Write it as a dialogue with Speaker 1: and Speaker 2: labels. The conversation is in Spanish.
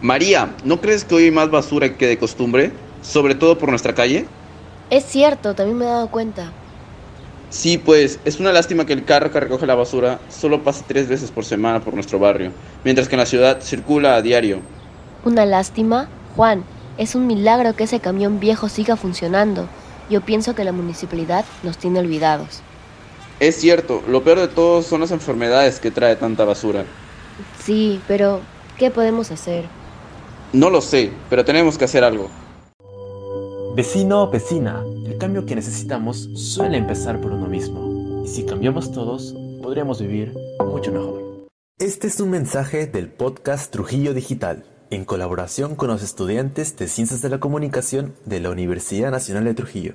Speaker 1: María, ¿no crees que hoy hay más basura que de costumbre? Sobre todo por nuestra calle.
Speaker 2: Es cierto, también me he dado cuenta.
Speaker 1: Sí, pues es una lástima que el carro que recoge la basura solo pase tres veces por semana por nuestro barrio, mientras que en la ciudad circula a diario.
Speaker 2: ¿Una lástima? Juan, es un milagro que ese camión viejo siga funcionando. Yo pienso que la municipalidad nos tiene olvidados.
Speaker 1: Es cierto, lo peor de todo son las enfermedades que trae tanta basura.
Speaker 2: Sí, pero ¿qué podemos hacer?
Speaker 1: No lo sé, pero tenemos que hacer algo.
Speaker 3: Vecino o vecina, el cambio que necesitamos suele empezar por uno mismo. Y si cambiamos todos, podríamos vivir mucho mejor.
Speaker 4: Este es un mensaje del podcast Trujillo Digital, en colaboración con los estudiantes de Ciencias de la Comunicación de la Universidad Nacional de Trujillo.